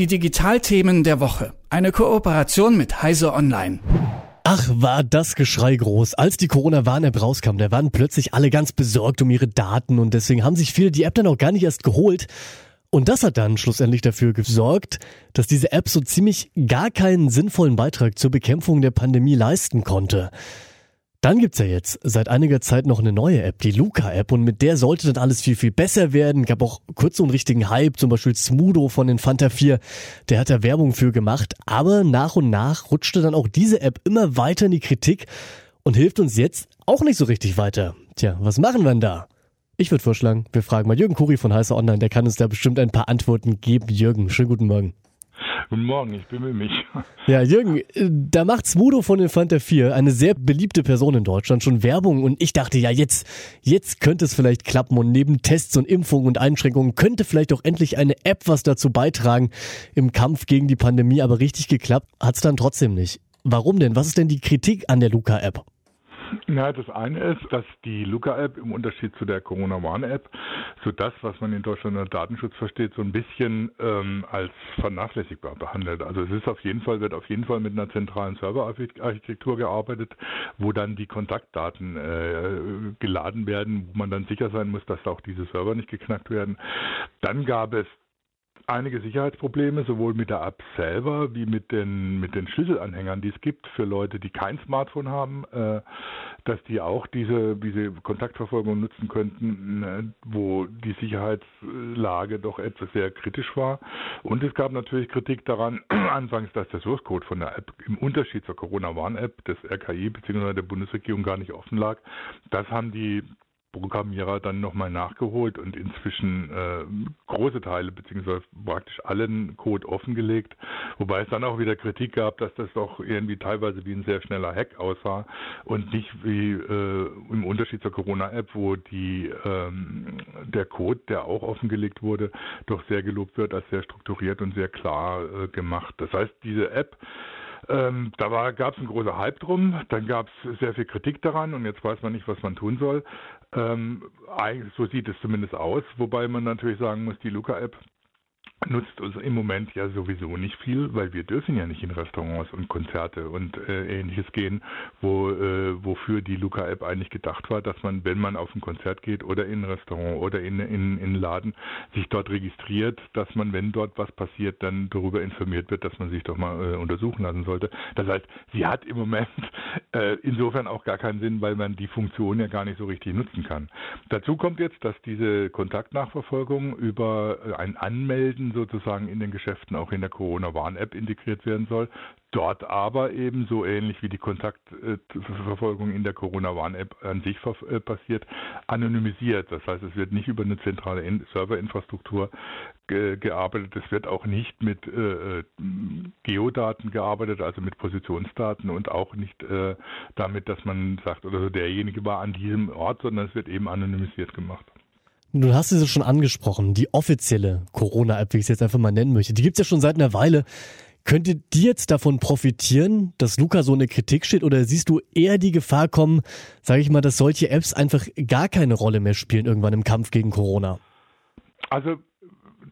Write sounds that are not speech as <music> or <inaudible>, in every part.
Die Digitalthemen der Woche. Eine Kooperation mit Heise Online. Ach, war das Geschrei groß. Als die Corona-Warn-App rauskam, da waren plötzlich alle ganz besorgt um ihre Daten und deswegen haben sich viele die App dann auch gar nicht erst geholt. Und das hat dann schlussendlich dafür gesorgt, dass diese App so ziemlich gar keinen sinnvollen Beitrag zur Bekämpfung der Pandemie leisten konnte. Dann gibt's ja jetzt seit einiger Zeit noch eine neue App, die Luca-App, und mit der sollte dann alles viel, viel besser werden. Gab auch kurz so einen richtigen Hype, zum Beispiel Smudo von den Fanta 4, der hat da Werbung für gemacht. Aber nach und nach rutschte dann auch diese App immer weiter in die Kritik und hilft uns jetzt auch nicht so richtig weiter. Tja, was machen wir denn da? Ich würde vorschlagen, wir fragen mal Jürgen Kuri von Heißer Online, der kann uns da bestimmt ein paar Antworten geben. Jürgen, schönen guten Morgen. Guten Morgen, ich bimmel mich. Ja, Jürgen, äh, da macht Smudo von Infanta 4, eine sehr beliebte Person in Deutschland, schon Werbung und ich dachte, ja, jetzt, jetzt könnte es vielleicht klappen und neben Tests und Impfungen und Einschränkungen könnte vielleicht auch endlich eine App was dazu beitragen im Kampf gegen die Pandemie, aber richtig geklappt hat es dann trotzdem nicht. Warum denn? Was ist denn die Kritik an der Luca-App? Na, das eine ist, dass die Luca-App im Unterschied zu der Corona-Warn-App so das, was man in Deutschland unter Datenschutz versteht, so ein bisschen ähm, als vernachlässigbar behandelt. Also es ist auf jeden Fall, wird auf jeden Fall mit einer zentralen Serverarchitektur gearbeitet, wo dann die Kontaktdaten äh, geladen werden, wo man dann sicher sein muss, dass auch diese Server nicht geknackt werden. Dann gab es einige Sicherheitsprobleme, sowohl mit der App selber wie mit den, mit den Schlüsselanhängern, die es gibt für Leute, die kein Smartphone haben, äh, dass die auch diese, diese Kontaktverfolgung nutzen könnten, ne, wo die Sicherheitslage doch etwas sehr kritisch war. Und es gab natürlich Kritik daran, <clears throat> anfangs, dass der Source Code von der App im Unterschied zur Corona-Warn-App des RKI bzw. der Bundesregierung gar nicht offen lag. Das haben die Programmierer dann nochmal nachgeholt und inzwischen äh, große Teile beziehungsweise praktisch allen Code offengelegt, wobei es dann auch wieder Kritik gab, dass das doch irgendwie teilweise wie ein sehr schneller Hack aussah und nicht wie äh, im Unterschied zur Corona-App, wo die ähm, der Code, der auch offengelegt wurde, doch sehr gelobt wird als sehr strukturiert und sehr klar äh, gemacht. Das heißt, diese App ähm, da gab es einen großen Hype drum, dann gab es sehr viel Kritik daran und jetzt weiß man nicht, was man tun soll. Ähm, so sieht es zumindest aus, wobei man natürlich sagen muss, die Luca-App nutzt uns im Moment ja sowieso nicht viel, weil wir dürfen ja nicht in Restaurants und Konzerte und äh, ähnliches gehen, wo, äh, wofür die Luca-App eigentlich gedacht war, dass man, wenn man auf ein Konzert geht oder in ein Restaurant oder in, in, in Laden, sich dort registriert, dass man, wenn dort was passiert, dann darüber informiert wird, dass man sich doch mal äh, untersuchen lassen sollte. Das heißt, sie hat im Moment <laughs> äh, insofern auch gar keinen Sinn, weil man die Funktion ja gar nicht so richtig nutzen kann. Dazu kommt jetzt, dass diese Kontaktnachverfolgung über ein Anmelden sozusagen in den Geschäften auch in der Corona-Warn-App integriert werden soll. Dort aber eben so ähnlich wie die Kontaktverfolgung in der Corona-Warn-App an sich äh, passiert, anonymisiert. Das heißt, es wird nicht über eine zentrale Serverinfrastruktur gearbeitet. Es wird auch nicht mit äh, äh, Geodaten gearbeitet, also mit Positionsdaten und auch nicht damit, dass man sagt, oder derjenige war an diesem Ort, sondern es wird eben anonymisiert gemacht. Du hast es schon angesprochen, die offizielle Corona-App, wie ich es jetzt einfach mal nennen möchte. Die gibt's ja schon seit einer Weile. Könnte die jetzt davon profitieren, dass Luca so eine Kritik steht oder siehst du eher die Gefahr kommen, sage ich mal, dass solche Apps einfach gar keine Rolle mehr spielen irgendwann im Kampf gegen Corona? Also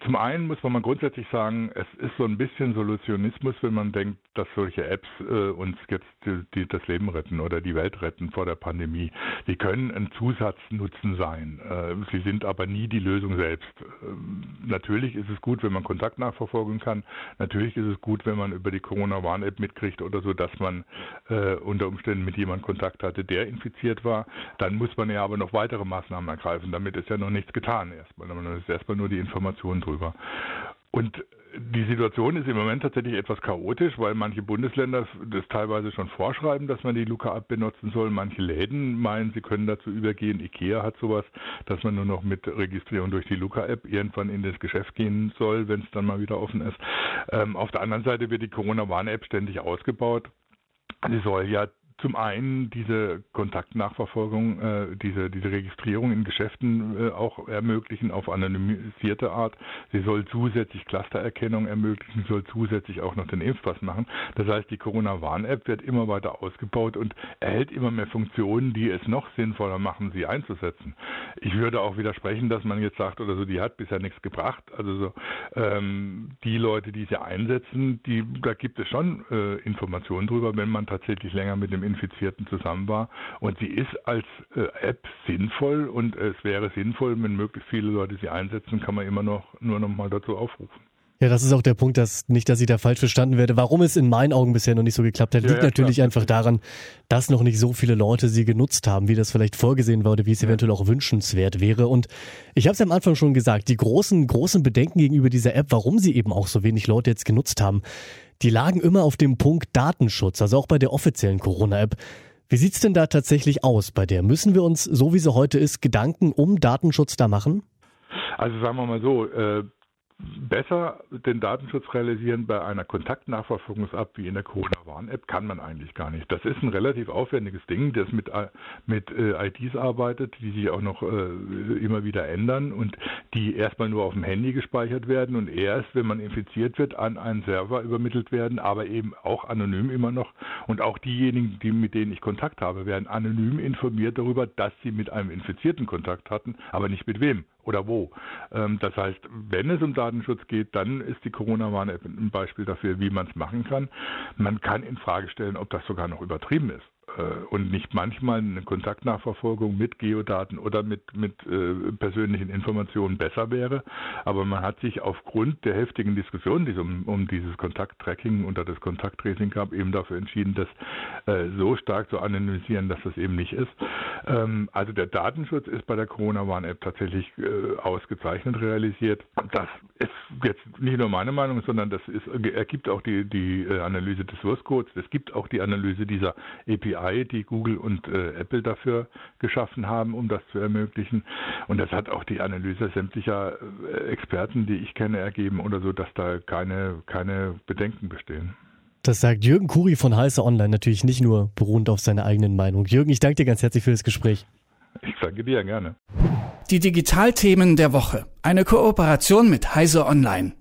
zum einen muss man mal grundsätzlich sagen, es ist so ein bisschen Solutionismus, wenn man denkt, dass solche Apps äh, uns jetzt die, die, das Leben retten oder die Welt retten vor der Pandemie. Die können ein Zusatznutzen sein. Äh, sie sind aber nie die Lösung selbst. Äh, natürlich ist es gut, wenn man Kontakt nachverfolgen kann. Natürlich ist es gut, wenn man über die Corona-Warn-App mitkriegt oder so, dass man äh, unter Umständen mit jemandem Kontakt hatte, der infiziert war. Dann muss man ja aber noch weitere Maßnahmen ergreifen. Damit ist ja noch nichts getan erstmal. Man ist erstmal nur die Information drüber. Und die Situation ist im Moment tatsächlich etwas chaotisch, weil manche Bundesländer das teilweise schon vorschreiben, dass man die Luca-App benutzen soll. Manche Läden meinen, sie können dazu übergehen. IKEA hat sowas, dass man nur noch mit Registrierung durch die Luca-App irgendwann in das Geschäft gehen soll, wenn es dann mal wieder offen ist. Ähm, auf der anderen Seite wird die Corona-Warn-App ständig ausgebaut. Sie soll ja zum einen diese Kontaktnachverfolgung, äh, diese, diese Registrierung in Geschäften äh, auch ermöglichen auf anonymisierte Art. Sie soll zusätzlich Clustererkennung ermöglichen, soll zusätzlich auch noch den Impfpass machen. Das heißt, die Corona-Warn-App wird immer weiter ausgebaut und erhält immer mehr Funktionen, die es noch sinnvoller machen, sie einzusetzen. Ich würde auch widersprechen, dass man jetzt sagt oder so, die hat bisher nichts gebracht. Also so, ähm, die Leute, die sie einsetzen, die, da gibt es schon äh, Informationen drüber, wenn man tatsächlich länger mit dem Infizierten zusammen war. Und sie ist als äh, App sinnvoll und es wäre sinnvoll, wenn möglichst viele Leute sie einsetzen, kann man immer noch nur noch mal dazu aufrufen. Ja, das ist auch der Punkt, dass nicht, dass ich da falsch verstanden werde. Warum es in meinen Augen bisher noch nicht so geklappt hat, ja, liegt ja, natürlich klar. einfach daran, dass noch nicht so viele Leute sie genutzt haben, wie das vielleicht vorgesehen war oder wie es ja. eventuell auch wünschenswert wäre. Und ich habe es am Anfang schon gesagt, die großen, großen Bedenken gegenüber dieser App, warum sie eben auch so wenig Leute jetzt genutzt haben, die lagen immer auf dem Punkt Datenschutz, also auch bei der offiziellen Corona-App. Wie sieht's denn da tatsächlich aus bei der? Müssen wir uns, so wie sie heute ist, Gedanken um Datenschutz da machen? Also sagen wir mal so, äh, besser den Datenschutz realisieren bei einer Kontaktnachverfolgungs-App wie in der Corona-Warn-App kann man eigentlich gar nicht. Das ist ein relativ aufwendiges Ding, das mit, äh, mit äh, IDs arbeitet, die sich auch noch äh, immer wieder ändern und die erstmal nur auf dem Handy gespeichert werden und erst, wenn man infiziert wird, an einen Server übermittelt werden, aber eben auch anonym immer noch. Und auch diejenigen, die, mit denen ich Kontakt habe, werden anonym informiert darüber, dass sie mit einem Infizierten Kontakt hatten, aber nicht mit wem oder wo. Ähm, das heißt, wenn es um Datenschutz geht, dann ist die Corona-Warn-App ein Beispiel dafür, wie man es machen kann. Man kann in Frage stellen, ob das sogar noch übertrieben ist. Äh, und nicht manchmal eine Kontaktnachverfolgung mit Geodaten oder mit, mit äh, persönlichen Informationen besser wäre. Aber man hat sich aufgrund der heftigen Diskussion, die es um, um dieses Kontakttracking oder das Kontakttracing gab, eben dafür entschieden, das äh, so stark zu anonymisieren, dass das eben nicht ist. Ähm, also der Datenschutz ist bei der Corona-Warn-App tatsächlich äh, ausgezeichnet realisiert. Das ist jetzt nicht nur meine Meinung, sondern das ist, ergibt auch die, die äh, Analyse des Source Codes. Es gibt auch die Analyse dieser API die Google und äh, Apple dafür geschaffen haben, um das zu ermöglichen. Und das hat auch die Analyse sämtlicher äh, Experten, die ich kenne, ergeben oder so, dass da keine, keine Bedenken bestehen. Das sagt Jürgen Kuri von Heiße Online, natürlich nicht nur beruhend auf seiner eigenen Meinung. Jürgen, ich danke dir ganz herzlich für das Gespräch. Ich danke dir gerne. Die Digitalthemen der Woche. Eine Kooperation mit Heise Online.